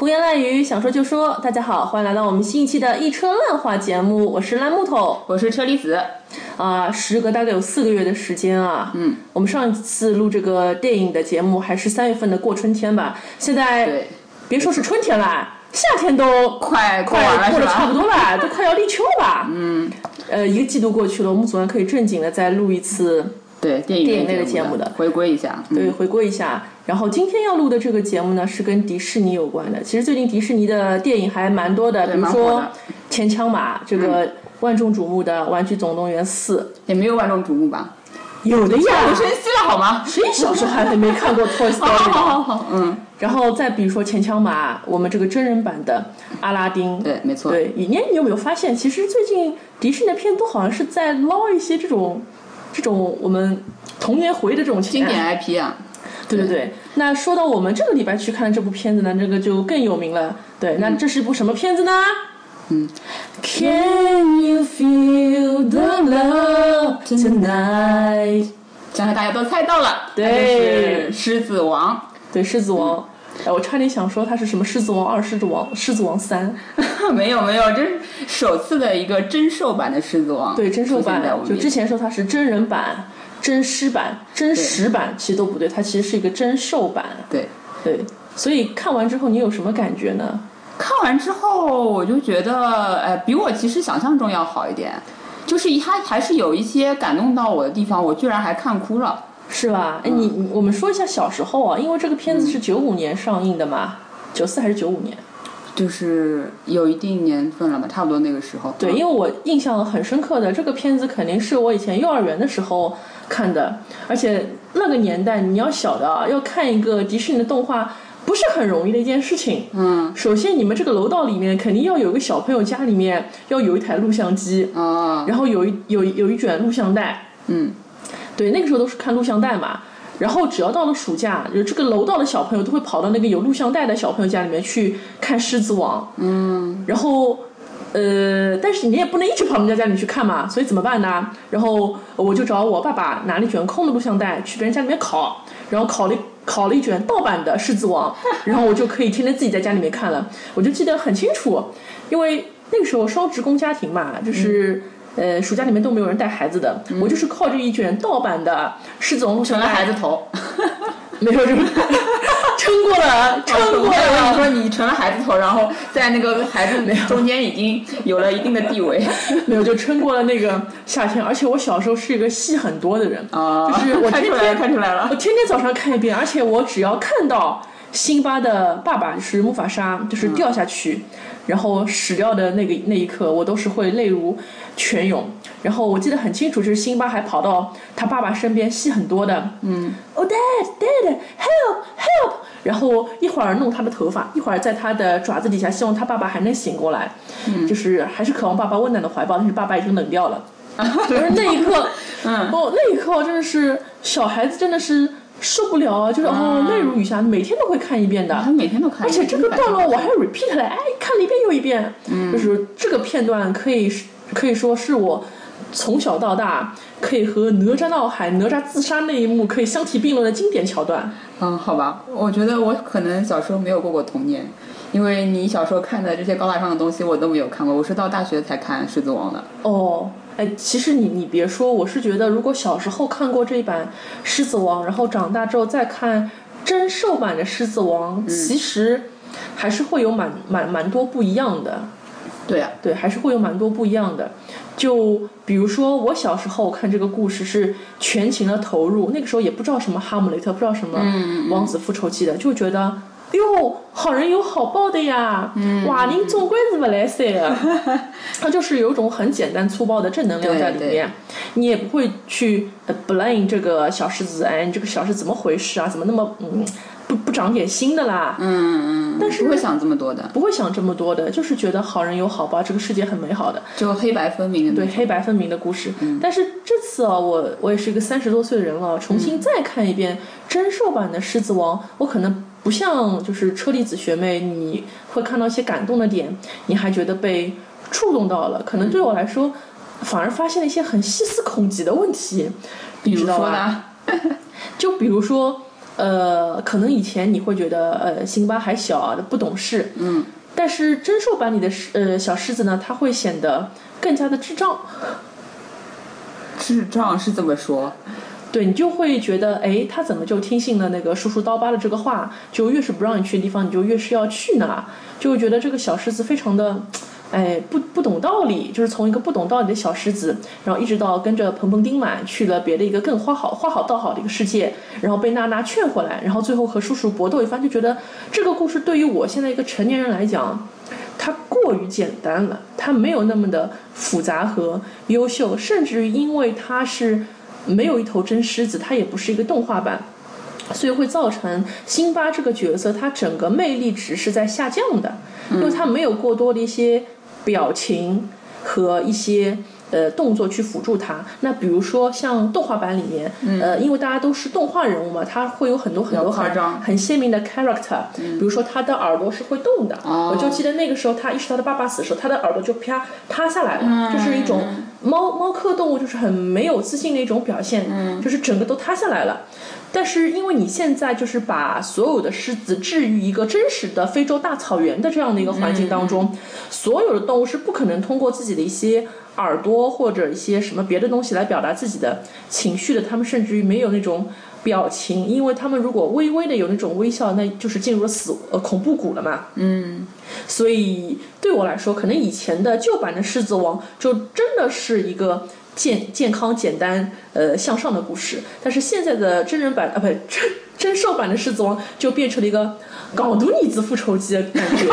胡言乱语，想说就说。大家好，欢迎来到我们新一期的一车烂话节目，我是烂木头，我是车厘子。啊，时隔大概有四个月的时间啊，嗯，我们上一次录这个电影的节目还是三月份的过春天吧，现在，别说是春天了，夏天都快快过得差不？多了，都快要立秋了吧？嗯，呃，一个季度过去了，我们总算可以正经的再录一次，对，电影类的节节目的回归一下。嗯对，回归一下。然后今天要录的这个节目呢，是跟迪士尼有关的。其实最近迪士尼的电影还蛮多的，比如说钱枪马》这个万众瞩目的《玩具总动员四也没有万众瞩目吧？》，有的呀我，生气了好吗？谁小时候还没看过《Toy 好 Story》好？好好，嗯，然后再比如说《钱枪马》，我们这个真人版的《阿拉丁》。对，没错。对，你你有没有发现，其实最近迪士尼的片都好像是在捞一些这种，这种我们童年回忆的这种。经典 IP 啊，对对对，那说到我们这个礼拜去看的这部片子呢，这个就更有名了。对，那这是一部什么片子呢？嗯，Can you feel the love tonight？相信大家都猜到了，对是《狮子王对，狮子王。哎，我差点想说它是什么《狮子王二》《狮子王》《狮子王三》。》没有没有，这是首次的一个真兽版的《狮子王》。对，真兽版出现在我们就之前前说它是真人版、真狮版、真实版，其实都不对，它其实是一个真兽版。对。对，所以看完之后你有什么感觉呢？看完之后，我就觉得，呃，比我其实想象中要好一点，就是它还是有一些感动到我的地方，我居然还看哭了。是吧？哎，你你我们说一下小时候啊，因为这个片子是九五年上映的嘛，九四还是九五年？就是有一定年份了吧，差不多那个时候。对，因为我印象很深刻的这个片子，肯定是我以前幼儿园的时候看的，而且那个年代你要晓得啊，要看一个迪士尼的动画不是很容易的一件事情。嗯首先，你们这个楼道里面肯定要有个小朋友家里面要有一台录像机，啊然后有一有一有一卷录像带，嗯对，那个时候都是看录像带嘛。然后只要到了暑假，就这个楼道的小朋友都会跑到那个有录像带的小朋友家里面去看《狮子王》。嗯然后，呃，但是你也不能一直跑人家家里去看嘛，所以怎么办呢？然后我就找我爸爸拿了一卷空的录像带去别人家里面拷，然后拷了一拷了一卷盗版的《狮子王》，然后我就可以天天自己在家里面看了。我就记得很清楚，因为那个时候双职工家庭嘛，就是。呃，暑假里面都没有人带孩子的，我就是靠这一卷盗版的《狮子王》录像带，成了孩子头。没说这么撑过了，撑过了我跟你。说，你成了孩子头，然后在那个孩子中间已经有了一定的地位 没有，就撑过了那个夏天。而且我小时候是一个戏很多的人，啊。就是 我天看出来了，天看出来了我。天天早上看一遍，而且我只要看到辛巴的爸爸就是木法沙就是掉下去，然后死掉的那个那一刻，我都是会泪如泉涌。然后我记得很清楚，就是辛巴还跑到他爸爸身边，戏很多的，嗯，Oh Dad Dad Help Help，然后一会儿弄他的头发，一会儿在他的爪子底下，希望他爸爸还能醒过来，嗯，就是还是渴望爸爸温暖的怀抱，但是爸爸已经冷掉了。就是那一刻，嗯，哦，那一刻真的是小孩子真的是受不了啊，就是哦泪如雨下，每天都会看一遍的。他每天都看，而且这个段落我还 repeat 了，哎，看了一遍又一遍。嗯，就是这个片段可以是可以说是我从小到大可以和哪吒闹海、哪吒自杀那一幕可以相提并论的经典桥段。嗯，好吧，我觉得我可能小时候没有过过童年，因为你小时候看的这些高大上的东西我都没有看过，我是到大学才看《狮子王》的。哦，哎，其实你你别说，我是觉得如果小时候看过这一版《狮子王》，然后长大之后再看真兽版的《狮子王》，其实还是会有蛮蛮蛮多不一样的。对啊，对，还是会有蛮多不一样的。就比如说，我小时候看这个故事是全情的投入，那个时候也不知道什么哈姆雷特，不知道什么王子复仇记的，就觉得。哟，好人有好报的呀！坏人总归是不来塞的。它就是有一种很简单粗暴的正能量在里面，你也不会去呃 blame 这个小狮子，哎，你这个小狮子怎么回事啊？怎么那么嗯不不长点心的啦？嗯嗯，但是不会想这么多的，不会想这么多的，就是觉得好人有好报，这个世界很美好的。就黑白分明的对。黑白分明的故事。嗯但是这次啊，我我也是一个三十多岁的人了，重新嗯再看一遍真兽版的《狮子王》，我可能不像就是车厘子学妹，你会看到一些感动的点，你还觉得被触动到了。可能对我来说，反而发现了一些很细思恐极的问题，比如？说呢？就比如说，呃，可能以前你会觉得呃辛巴还小啊不懂事，嗯，但是真兽版里的狮呃小狮子呢，它会显得更加的智障。智障是这么说，对你就会觉得，哎，他怎么就听信了那个叔叔刀疤的这个话？就越是不让你去的地方，你就越是要去呢？就会觉得这个小狮子非常的，哎，不不懂道理，就是从一个不懂道理的小狮子，然后一直到跟着彭彭丁满去了别的一个更花好花好道好的一个世界，然后被娜娜劝回来，然后最后和叔叔搏斗一番，就觉得这个故事对于我现在一个成年人来讲。它过于简单了，它没有那么的复杂和优秀，甚至于因为它是没有一头真狮子，它也不是一个动画版，所以会造成辛巴这个角色它整个魅力值是在下降的，因为他没有过多的一些表情和一些。呃，动作去辅助它。那比如说像动画版里面，呃，因为大家都是动画人物嘛，它会有很多很多很很鲜明的 character。比如说他的耳朵是会动的，我就记得那个时候他意识到他爸爸死的时候，他的耳朵就啪塌下来了，就是一种猫猫科动物就是很没有自信的一种表现，就是整个都塌下来了。但是因为你现在就是把所有的狮子置于一个真实的非洲大草原的这样的一个环境当中，所有的动物是不可能通过自己的一些。耳朵或者一些什么别的东西来表达自己的情绪的，他们甚至于没有那种表情，因为他们如果微微的有那种微笑，那就是进入了死呃恐怖谷了嘛。嗯，所以对我来说，可能以前的旧版的狮子王就真的是一个健健康、简单、呃向上的故事，但是现在的真人版啊，不真真兽版的狮子王就变成了一个。港独女子复仇记的感觉，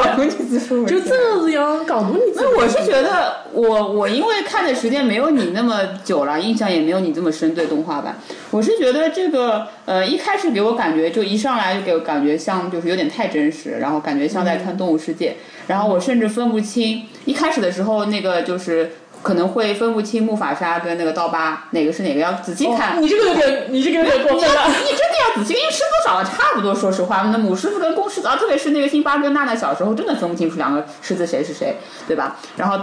就这样港独女子。那我是觉得，我我因为看的时间没有你那么久了，印象也没有你这么深。对动画版，我是觉得这个呃，一开始给我感觉就一上来就给我感觉像就是有点太真实，然后感觉像在看动物世界，然后我甚至分不清一开始的时候那个就是。可能会分不清木法沙跟那个刀疤哪个是哪个，要仔细看。你这个有点，你这个有点过分了。你真的要仔细，因为师傅长得差不多。说实话，那母师傅跟公狮子，啊，特别是那个辛巴跟娜娜小时候，真的分不清楚两个狮子谁是谁，对吧？然后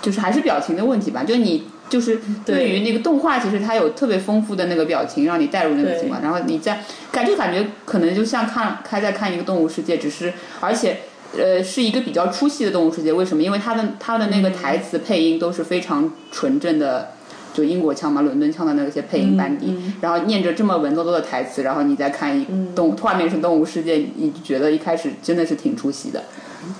就是还是表情的问题吧。就你就是对于那个动画，其实它有特别丰富的那个表情，让你带入那个情况。然后你在感就感觉可能就像看开在看一个动物世界，只是而且。呃，是一个比较出戏的动物世界，为什么？因为它的它的那个台词配音都是非常纯正的，就英国腔嘛，伦敦腔的那些配音班底，然后念着这么文绉绉的台词，然后你再看一动画面是动物世界，你就觉得一开始真的是挺出戏的。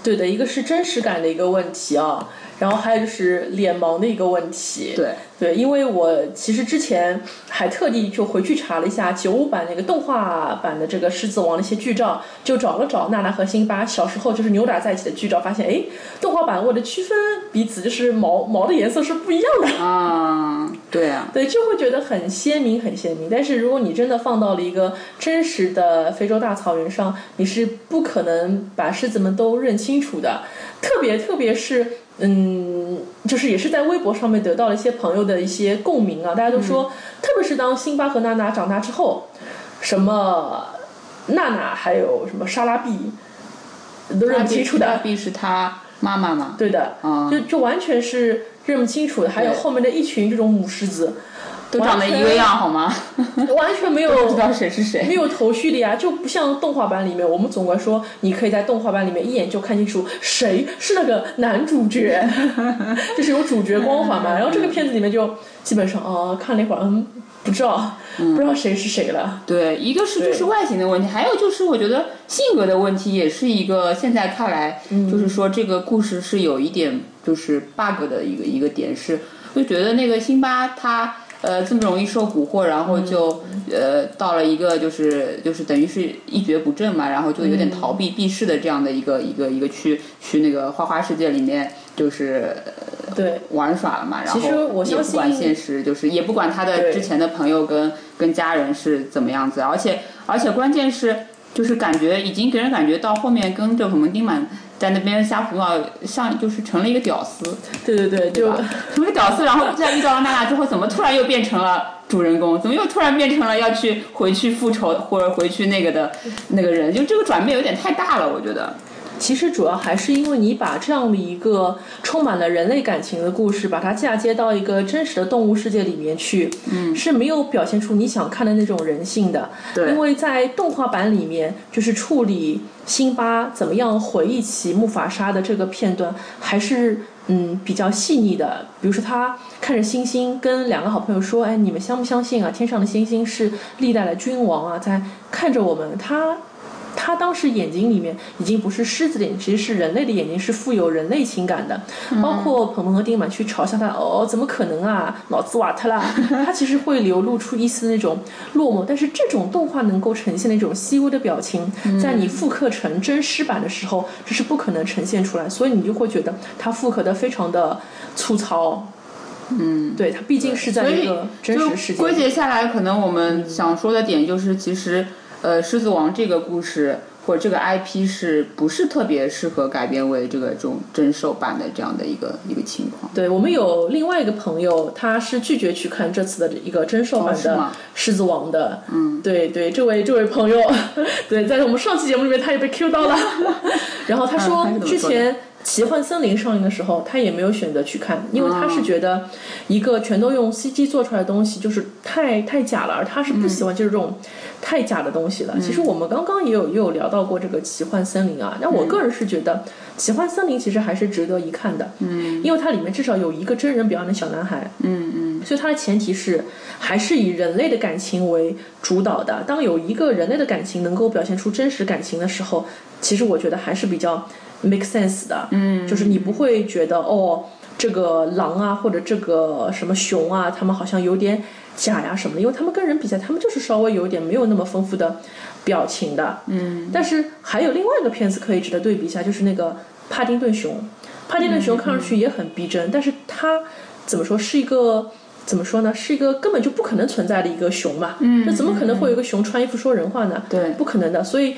对的，一个是真实感的一个问题啊。然后还有就是脸盲的一个问题，对对，因为我其实之前还特地就回去查了一下九五版那个动画版的这个狮子王的一些剧照，就找了找娜娜和辛巴小时候就是扭打在一起的剧照，发现哎，动画版为了区分彼此，就是毛毛的颜色是不一样的啊，对啊，对，就会觉得很鲜明很鲜明。但是如果你真的放到了一个真实的非洲大草原上，你是不可能把狮子们都认清楚的，特别特别是。嗯，就是也是在微博上面得到了一些朋友的一些共鸣啊，大家都说，特别是当辛巴和娜娜长大之后，什么娜娜还有什么莎拉碧，都认不清楚的。莎拉碧是他妈妈嘛？对的，就就完全是认不清楚的。还有后面的一群这种母狮子。都长得一个样，好吗？完全 没有不知道谁是谁，没有头绪的呀，就不像动画版里面，我们总归说，你可以在动画版里面一眼就看清楚谁是那个男主角，就是有主角光环嘛。然后这个片子里面就基本上啊，看了一会儿，嗯，不知道，不知道谁是谁了。对，一个是就是外形的问题，还有就是我觉得性格的问题，也是一个现在看来，就是说这个故事是有一点就是 bug 的一个一个点，是就觉得那个辛巴他。呃，这么容易受蛊惑，然后就呃到了一个就是就是等于是一蹶不振嘛，然后就有点逃避避世的这样的一个一个一个去去那个花花世界里面就是对玩耍了嘛，然后也不管现实，就是也不管他的之前的朋友跟跟家人是怎么样子，而且而且关键是就是感觉已经给人感觉到后面跟这个蒙丁满。在那边瞎胡闹，像就是成了一个屌丝。对对对，就成了屌丝，然后在遇到了娜娜之后，怎么突然又变成了主人公？怎么又突然变成了要去回去复仇或者回去那个的那个人？就这个转变有点太大了，我觉得。其实主要还是因为你把这样的一个充满了人类感情的故事，把它嫁接到一个真实的动物世界里面去，嗯，是没有表现出你想看的那种人性的。对因为在动画版里面，就是处理辛巴怎么样回忆起木法沙的这个片段，还是嗯比较细腻的。比如说他看着星星，跟两个好朋友说：“哎，你们相不相信啊？天上的星星是历代的君王啊，在看着我们。”他他当时眼睛里面已经不是狮子的眼睛，其实是人类的眼睛，是富有人类情感的。包括鹏鹏和丁满去嘲笑他，哦，怎么可能啊，脑子瓦特啦！他其实会流露出一丝那种落寞，但是这种动画能够呈现的那种细微的表情，在你复刻成真实版的时候，这是不可能呈现出来，所以你就会觉得它复刻的非常的粗糙。嗯，对，它毕竟是在一个真就实世界归。结下来，可能我们想说的点就是，其实呃，《狮子王》这个故事或者这个 IP 是不是特别适合改编为这个这种真兽版的这样的一个一个情况？对我们有另外一个朋友，他是拒绝去看这次的一个真兽版的《狮子王》的。嗯，对对，这位这位朋友，对，在我们上期节目里面他也被 Q 到了。然后他说之前《奇幻森林》上映的时候，他也没有选择去看，因为他是觉得一个全都用 CG 做出来的东西就是太太假了，而他是不喜欢就是这种太假的东西了。其实我们刚刚也有也有聊到过这个《奇幻森林》啊，那我个人是觉得《奇幻森林》其实还是值得一看的，嗯，因为它里面至少有一个真人表演的小男孩，嗯嗯，所以它的前提是还是以人类的感情为主导的。当有一个人类的感情能够表现出真实感情的时候，其实我觉得还是比较 make sense 的。嗯，就是你不会觉得哦，这个狼啊或者这个什么熊啊，他们好像有点假呀什么的，因为他们跟人比起来，他们就是稍微有点没有那么丰富的表情的。嗯，但是还有另外一个片子可以值得对比一下，就是那个帕丁顿熊。帕丁顿熊看上去也很逼真，但是它怎么说是一个怎么说呢？是一个根本就不可能存在的一个熊嘛。嗯，这怎么可能会有一个熊穿衣服说人话呢？对不可能的。所以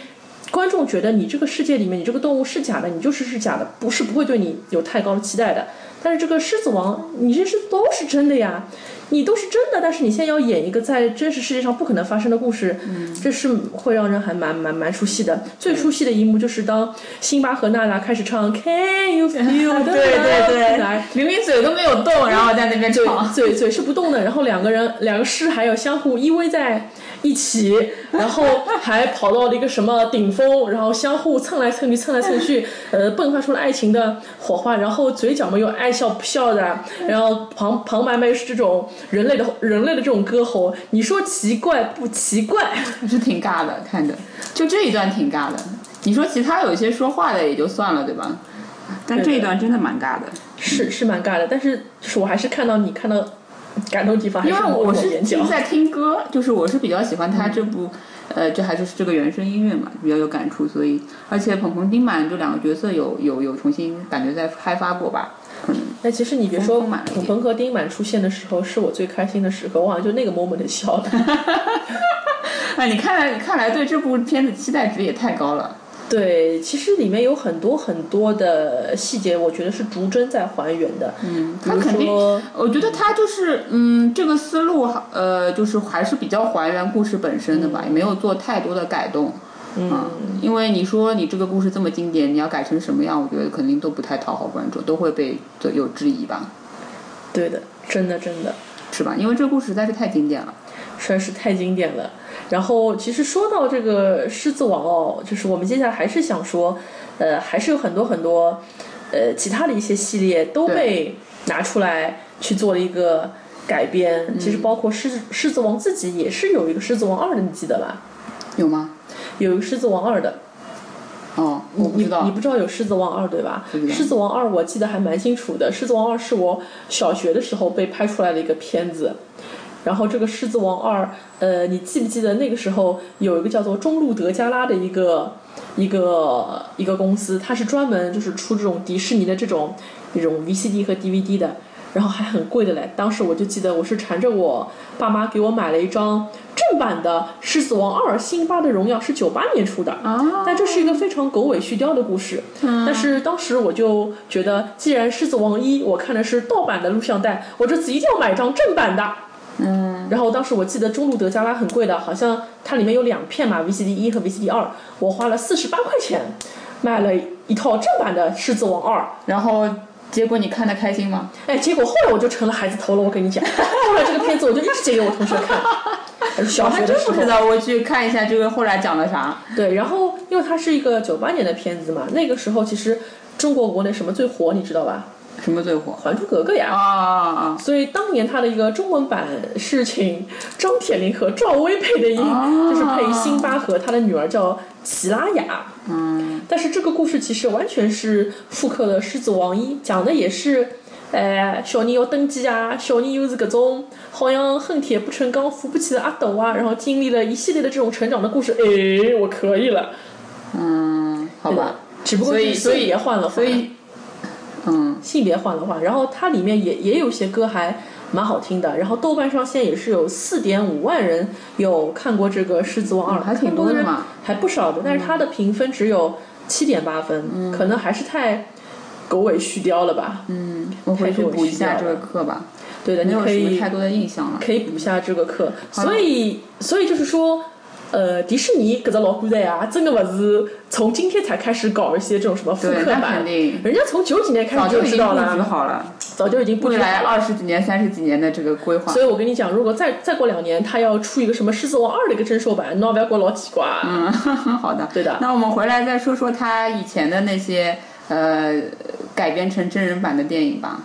观众觉得你这个世界里面，你这个动物是假的，你就是是假的，不是不会对你有太高的期待的。但是这个狮子王，你这是都是真的呀，你都是真的，但是你现在要演一个在真实世界上不可能发生的故事，这是会让人还蛮蛮蛮出戏的。最出戏的一幕就是当辛巴和娜娜开始唱 Can you feel the 对对对 love？明明嘴都没有动，然后在那边唱。嘴嘴是不动的，然后两个人两个狮还有相互依偎在一起，然后还跑到了一个什么顶峰，然后相互蹭来蹭去，蹭来蹭去，呃，迸发出了爱情的火花，然后嘴角嘛又爱笑不笑的，然后旁旁白嘛又是这种人类的人类的这种歌喉，你说奇怪不奇怪？是挺尬的，看着就这一段挺尬的。你说其他有一些说话的也就算了，对吧？但这一段真的蛮尬的，是是蛮尬的，但是就是我还是看到你看到感动的地方，还因为我是抹眼角一直。在听歌，就是我是比较喜欢他这部，呃，这还是这个原声音乐嘛，比较有感触，所以而且鹏鹏丁满就两个角色有有有重新感觉在开发过吧，嗯，那其实你别说，丰满了一点鹏鹏和丁满出现的时候是我最开心的时刻，我好像就那个 moment 笑了。哎，你看来看来对这部片子期待值也太高了，对，其实里面有很多很多的细节，我觉得是逐帧在还原的。嗯，他肯定，我觉得他就是，嗯，这个思路，呃，就是还是比较还原故事本身的吧，也没有做太多的改动。嗯，因为你说你这个故事这么经典，你要改成什么样，我觉得肯定都不太讨好观众，都会被有质疑吧，对的，真的真的，是吧？因为这个故事实在是太经典了。实在是太经典了。然后，其实说到这个《狮子王》哦，就是我们接下来还是想说，呃，还是有很多很多，呃，其他的一些系列都被拿出来去做了一个改编。其实包括狮子狮子王自己也是有一个《狮子王二》的，你记得吧？有吗？有一个《狮子王二》的。哦，我不知道你。你不知道有《狮子王二》对吧？狮子王二》我记得还蛮清楚的，《狮子王二》是我小学的时候被拍出来的一个片子。然后这个《狮子王二》，呃，你记不记得那个时候有一个叫做中路德加拉的一个一个一个公司，它是专门就是出这种迪士尼的这种这种 VCD 和 DVD 的，然后还很贵的嘞。当时我就记得我是缠着我爸妈给我买了一张正版的《狮子王二：辛巴的荣耀》，是九八年出的。啊，但这是一个非常狗尾续貂的故事。但是当时我就觉得，既然《狮子王一》我看的是盗版的录像带，我这次一定要买一张正版的。嗯，然后当时我记得中路德加拉很贵的，好像它里面有两片嘛，VCD 一和 VCD 二，我花了四十八块钱买了一套正版的《狮子王二》，然后结果你看的开心吗？哎，结果后来我就成了孩子头了。我跟你讲，后来这个片子我就一直借给我同学看。小学的时候真不知，道，我去看一下这个后来讲了啥。对，然后因为它是一个九八年的片子嘛，那个时候其实中国国内什么最火，你知道吧？什么最火？《还珠格格》呀。啊啊啊！所以当年它的一个中文版是请张铁林和赵薇配的音，哦就是配辛巴和他的女儿叫齐拉雅。嗯，但是这个故事其实完全是复刻了《狮子王一》，讲的也是，呃，小人要登基啊，小人又是各种好像恨铁不成钢、扶不起的阿斗啊，然后经历了一系列的这种成长的故事。哎，我可以了，嗯，好对吧。，只不过所以所以就是性别换了换，所以，嗯，性别换了换，然后它里面也也有些歌还蛮好听的，然后豆瓣上现在也是有四点五万人有看过这个《狮子王二》嗯还挺多的嘛，还不少的，但是它的评分只有七点八分，嗯可能还是太狗尾续貂了吧？嗯，我回去补一下这个课吧，对的，你可以太多的印象了。可以补下这个课，所以所以就是说。呃，迪士尼搿只老古仔啊，真的不是从今天才开始搞一些这种什么复刻版人家从九几年开始就知道经布局了，好了，早就已经布局来。二十几年、三十几年的这个规划。所以我跟你讲，如果再再过两年，他要出一个什么《狮子王二》的一个真兽版，那不要给我老奇怪。嗯，好的。对的那我们回来再说说他以前的那些呃改编成真人版的电影吧。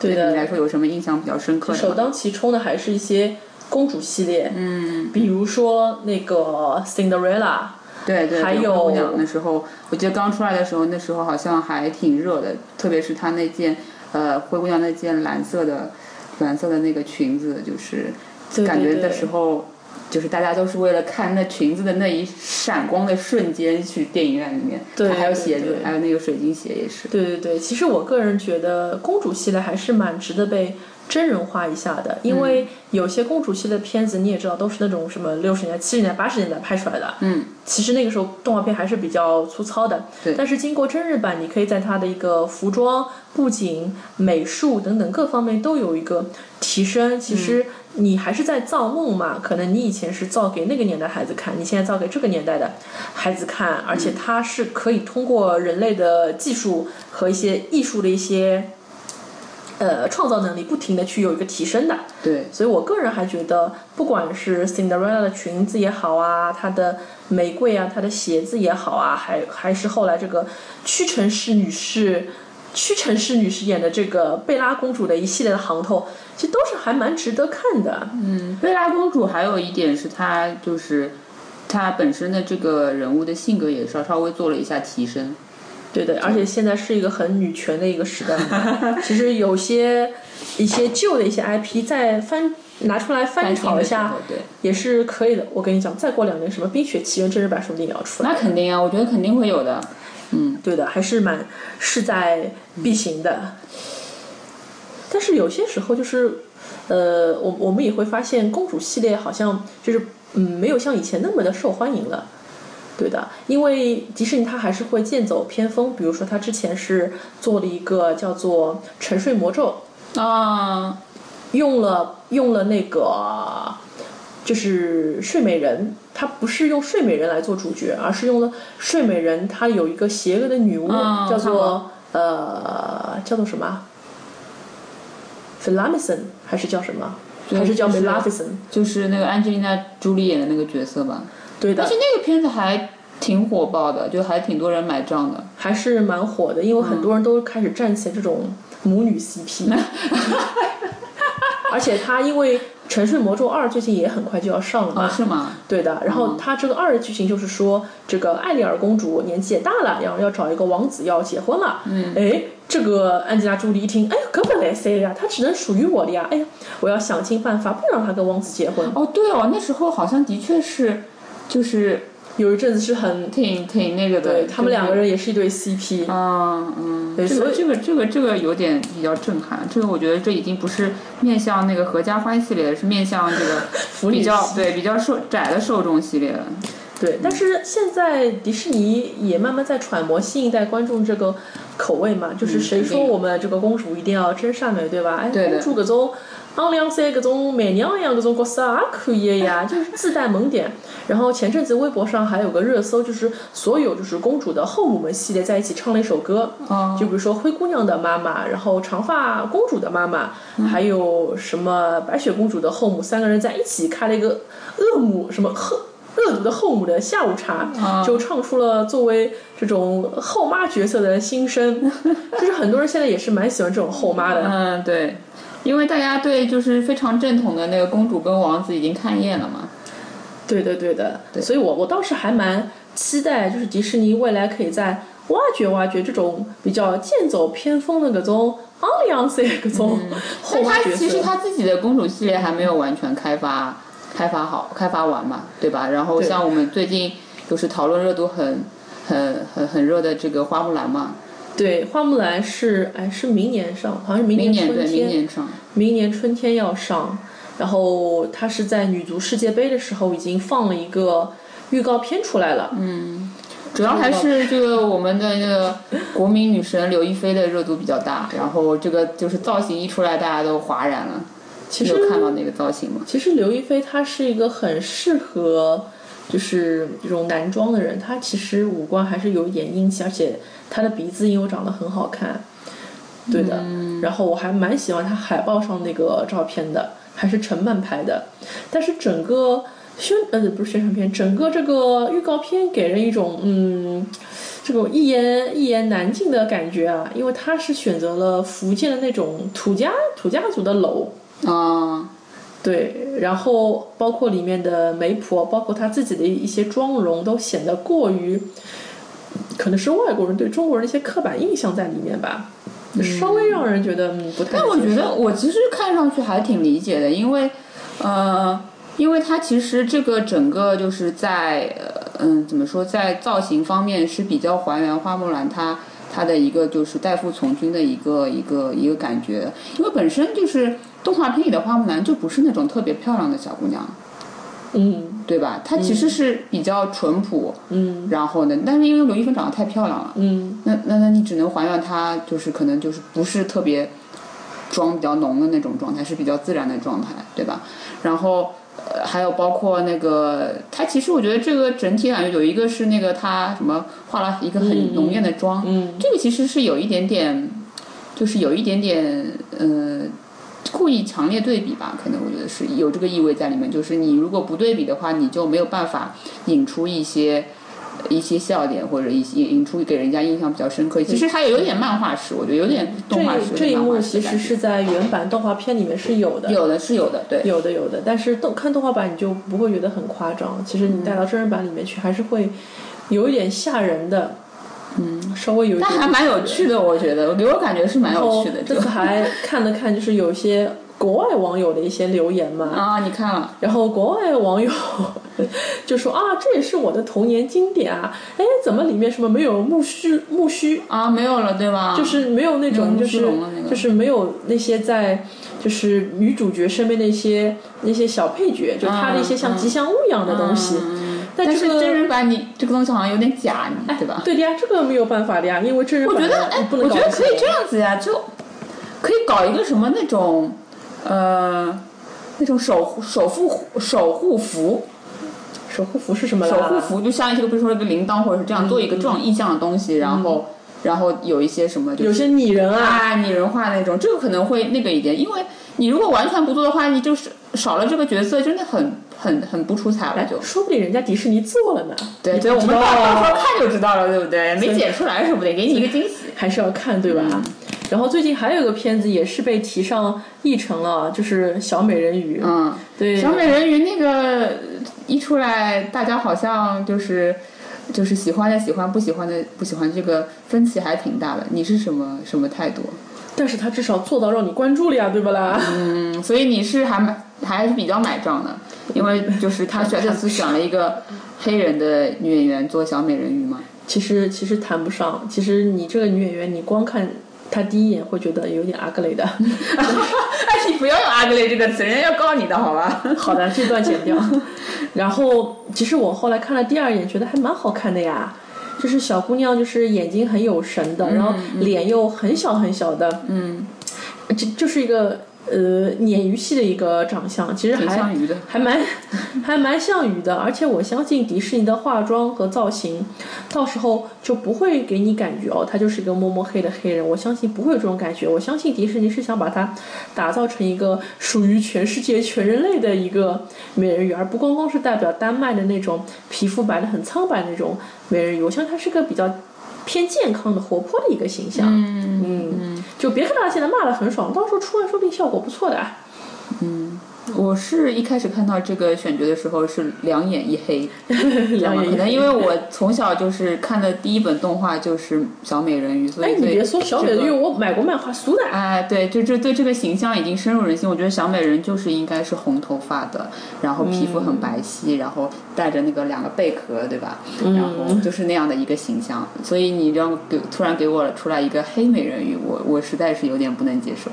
对的对你来说有什么印象比较深刻的？首当其冲的还是一些公主系列，嗯，比如说那个 Cinderella，对对，还有灰姑娘那时候，我记得刚出来的时候，那时候好像还挺热的，特别是她那件呃灰姑娘那件蓝色的蓝色的那个裙子，就是感觉的时候。就是大家都是为了看那裙子的那一闪光的瞬间去电影院里面，对它还有鞋子，还有那个水晶鞋也是。对对对，其实我个人觉得公主系列还是蛮值得被真人化一下的，因为有些公主系列片子你也知道都是那种什么六十年代、七十年代、八十年代拍出来的，嗯，其实那个时候动画片还是比较粗糙的，对但是经过真人版，你可以在它的一个服装、布景、美术等等各方面都有一个提升。其实你还是在造梦嘛，可能你以前是造给那个年代孩子看，你现在造给这个年代的孩子看，而且它是可以通过人类的技术和一些艺术的一些。呃，创造能力不停的去有一个提升的，对，所以我个人还觉得，不管是 Cinderella 的裙子也好啊，她的玫瑰啊，她的鞋子也好啊，还还是后来这个屈臣氏女士，屈臣氏女士演的这个贝拉公主的一系列的行头，其实都是还蛮值得看的。嗯，贝拉公主还有一点是她就是她本身的这个人物的性格也稍稍微做了一下提升。对的，而且现在是一个很女权的一个时代嘛，其实有些一些旧的一些 IP 再翻拿出来翻炒一下，对，也是可以的。我跟你讲，再过两年什么《冰雪奇缘》真人版说不定也要出来。那肯定啊，我觉得肯定会有的。嗯，对的，还是蛮势在必行的。但是有些时候就是，呃，我我们也会发现公主系列好像就是嗯没有像以前那么的受欢迎了。对的，因为迪士尼它还是会剑走偏锋，比如说它之前是做了一个叫做《沉睡魔咒》，啊，用了用了那个就是睡美人，它不是用睡美人来做主角，而是用了睡美人，她有一个邪恶的女巫，嗯叫做呃叫做什么 f e l a m i s o n 还是叫什么？还是叫就是 Maleficent？就是那个安吉丽娜·朱莉演的那个角色吧。对的但是，那个片子还挺火爆的，就还挺多人买账的。还是蛮火的，因为很多人都开始站起这种母女 CP，、而且它因为《沉睡魔咒二》最近也很快就要上了嘛，啊，是吗？对的，然后它这个二的剧情就是说，这个艾丽尔公主年纪也大了，然后要找一个王子要结婚了。嗯，哎，这个安吉拉·朱莉一听，哎呀，可不来塞呀，她只能属于我的呀！哎呀，我要想尽办法不让她跟王子结婚。哦，对哦，那时候好像的确是，就是有一阵子是很，挺挺那个的。对他们两个人。也是一对 CP。嗯嗯，对所以这个这个这个这个有点比较震撼。这个我觉得这已经不是面向那个合家欢系列，是面向这个腐女 比较对比较受窄的受众系列了。对，但是现在迪士尼也慢慢在揣摩新一代观众这个口味嘛，就是谁说我们这个公主一定要真善美，对吧？哎，对的公主搿种昂两三搿种媚娘一样搿种角色也可以的呀，就是自带萌点。然后前阵子微博上还有个热搜，就是所有就是公主的后母们系列在一起唱了一首歌，哦就比如说灰姑娘的妈妈，然后长发公主的妈妈，还有什么白雪公主的后母，三个人在一起开了一个恶母什么恶恶毒的后母的下午茶，就唱出了作为这种后妈角色的心声。就是很多人现在也是蛮喜欢这种后妈的。嗯，对，因为大家对就是非常正统的那个公主跟王子已经看厌了嘛。对的，对的，所以我我倒是还蛮期待，就是迪士尼未来可以在挖掘挖掘这种比较剑走偏锋的各种昂扬色各种后但妈角他其实色。他自己的公主系列还没有完全开发开发好、开发完嘛，对吧？然后像我们最近就是讨论热度很很很很热的这个花木兰嘛，对，花木兰是哎是明年上，好像是明明年对春天，明年上，明年春天要上。然后它是在女足世界杯的时候已经放了一个预告片出来了。嗯，主要还是这个我们的这个国民女神刘亦菲的热度比较大，然后这个就是造型一出来，大家都哗然了。其实看到那个造型吗？其实刘亦菲她是一个很适合就是这种男装的人，他其实五官还是有一点英气，而且他的鼻子又长得很好看，对的。然后我还蛮喜欢他海报上那个照片的，还是陈曼拍的，但是整个宣呃不是宣传片，整个这个预告片给人一种嗯。这种一言一言难尽的感觉啊，因为他是选择了福建的那种土家土家族的楼，啊、对，然后包括里面的媒婆，包括她自己的一些妆容，都显得过于，可能是外国人对中国人的一些刻板印象在里面吧，稍微让人觉得嗯不太但我觉得我其实看上去还挺理解的，因为，呃，因为它其实这个整个就是在呃嗯怎么说，在造型方面是比较还原花木兰她她的一个就是代父从军的一个一个一个感觉，因为本身就是动画片里的花木兰就不是那种特别漂亮的小姑娘，嗯。对吧？她其实是比较淳朴，嗯。然后呢，但是因为刘亦菲长得太漂亮了。嗯。那那那你只能还原她，就是可能就是不是特别妆比较浓的那种状态，是比较自然的状态，对吧？然后呃，还有包括那个，它其实我觉得这个整体感觉有一个是那个它什么化了一个很浓艳的妆，嗯这个其实是有一点点，就是有一点点呃。故意强烈对比吧，可能我觉得是有这个意味在里面。就是你如果不对比的话，你就没有办法引出一些一些笑点，或者一些引出给人家印象比较深刻。其实它也有点漫画式，我觉得有点动画式，这一幕其实是在原版动画片里面是有的，有的是有的，对。有的有的，但是动看动画版你就不会觉得很夸张，其实你带到真人版里面去还是会有一点吓人的，嗯，稍微有一点但还蛮有趣的，我觉得给我感觉是蛮有趣的。这次还看了看，就是有些国外网友的一些留言嘛，啊，你看了，然后国外网友 就说啊，这也是我的童年经典啊，哎，怎么里面什么没有木须木须，啊，没有了，对吧？就是没有那种就是那个就是没有那些在。就是女主角身边的一些那些小配角，就她的一些像吉祥物一样的东西。但但是这个真人版你这个东西好像有点假，你对吧？对的呀，这个没有办法的呀，因为真人版我觉得，哎我觉得可以这样子呀，就可以搞一个什么那种，呃，那种守护守护守护符，守护符是什么啦？守护符就像一个，比如说一个铃铛，或者是这样做一个这种意象的东西，然后然后有一些什么，就是有些拟人啊，啊拟人化那种，这个可能会那个一点，因为你如果完全不做的话，你就是少了这个角色，真的很很很不出彩了就。说不定人家迪士尼做了呢。对对，我们到到时候看就知道了，对不对？没剪出来说不定给你一个惊喜。还是要看对吧？然后最近还有一个片子也是被提上议程了，就是小美人鱼。嗯，对，小美人鱼那个一出来，大家好像就是就是喜欢的喜欢，不喜欢的不喜欢，这个分歧还挺大的。你是什么什么态度？但是他至少做到让你关注了呀，对不啦？嗯，所以你是还买还是比较买账的，因为就是他选这次选了一个黑人的女演员做小美人鱼嘛。其实其实谈不上，其实你这个女演员，你光看她第一眼会觉得有点 ugly 的。哎，你不要用 ugly 这个词，人家要告你的好吧？好的，这段剪掉。然后其实我后来看了第二眼，觉得还蛮好看的呀。就是小姑娘，就是眼睛很有神的，然后脸又很小很小的，嗯，就就是一个呃鲶鱼系的一个长相，其实还。还蛮 还蛮像鱼的，而且我相信迪士尼的化妆和造型，到时候就不会给你感觉哦，他就是一个摸摸黑的黑人。我相信不会有这种感觉，我相信迪士尼是想把它打造成一个属于全世界全人类的一个美人鱼，而不光光是代表丹麦的那种皮肤白的很苍白的那种美人鱼。我相信它是个比较偏健康的、活泼的一个形象。嗯嗯，就别看他现在骂的很爽，到时候出来说不定效果不错的。我是一开始看到这个选角的时候是两眼一黑，两眼一可能因为我从小就是看的第一本动画就是小美人鱼，所以哎，你对别说小美人鱼，我买过漫画书的。哎，对，就这对这个形象已经深入人心。我觉得小美人就是应该是红头发的，然后皮肤很白皙，然后带着那个两个贝壳，对吧？然后就是那样的一个形象。所以你让给突然给我出来一个黑美人鱼，我我实在是有点不能接受。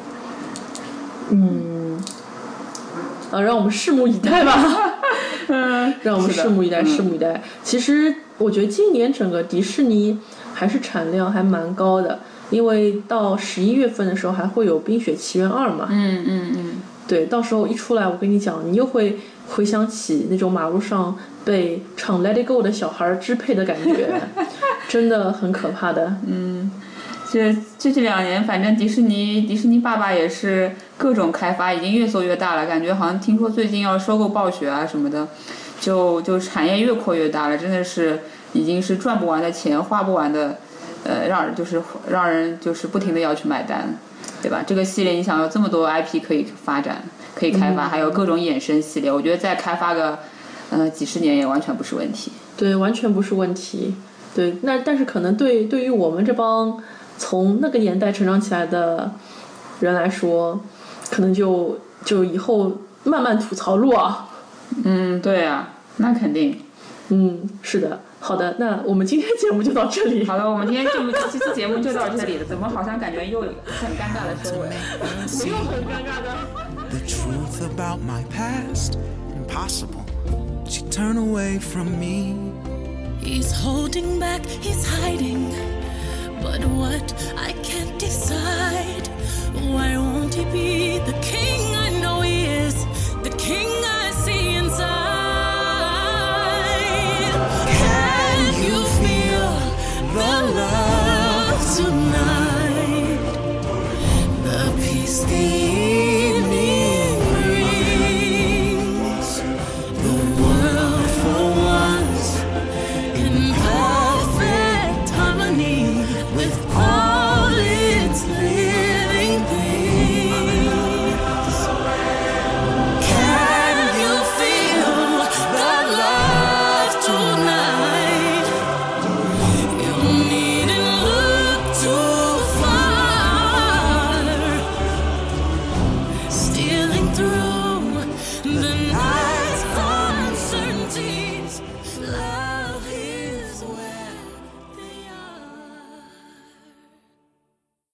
啊，让我们拭目以待吧。嗯，让我们拭目以待，嗯拭目以待。其实我觉得今年整个迪士尼还是产量还蛮高的，因为到十一月份的时候还会有《冰雪奇缘二》嘛。嗯嗯嗯，对，到时候一出来，我跟你讲，你又会回想起那种马路上被唱《Let It Go》的小孩儿支配的感觉，真的很可怕的。这这这两年，反正迪士尼迪士尼爸爸也是各种开发，已经越做越大了。感觉好像听说最近要收购暴雪啊什么的，就就产业越扩越大了，真的是已经是赚不完的钱，花不完的，呃，让人就是让人就是不停的要去买单，对吧？这个系列你想要这么多 IP 可以发展，可以开发，还有各种衍生系列，我觉得再开发个呃几十年也完全不是问题。对，完全不是问题。对，那但是可能对对于我们这帮从那个年代成长起来的人来说，可能就就以后慢慢吐槽路啊。嗯，对啊，那肯定。嗯，是的。好的，那我们今天节目就到这里。好了，我们今天这目这期节目就到这里了，怎么好像感觉又很尴尬的收尾？又很尴尬的。The truth about my past, impossible. She turned away from me. He's holding back, he's hiding. But what I can't decide. Why won't he be the king I know he is? The king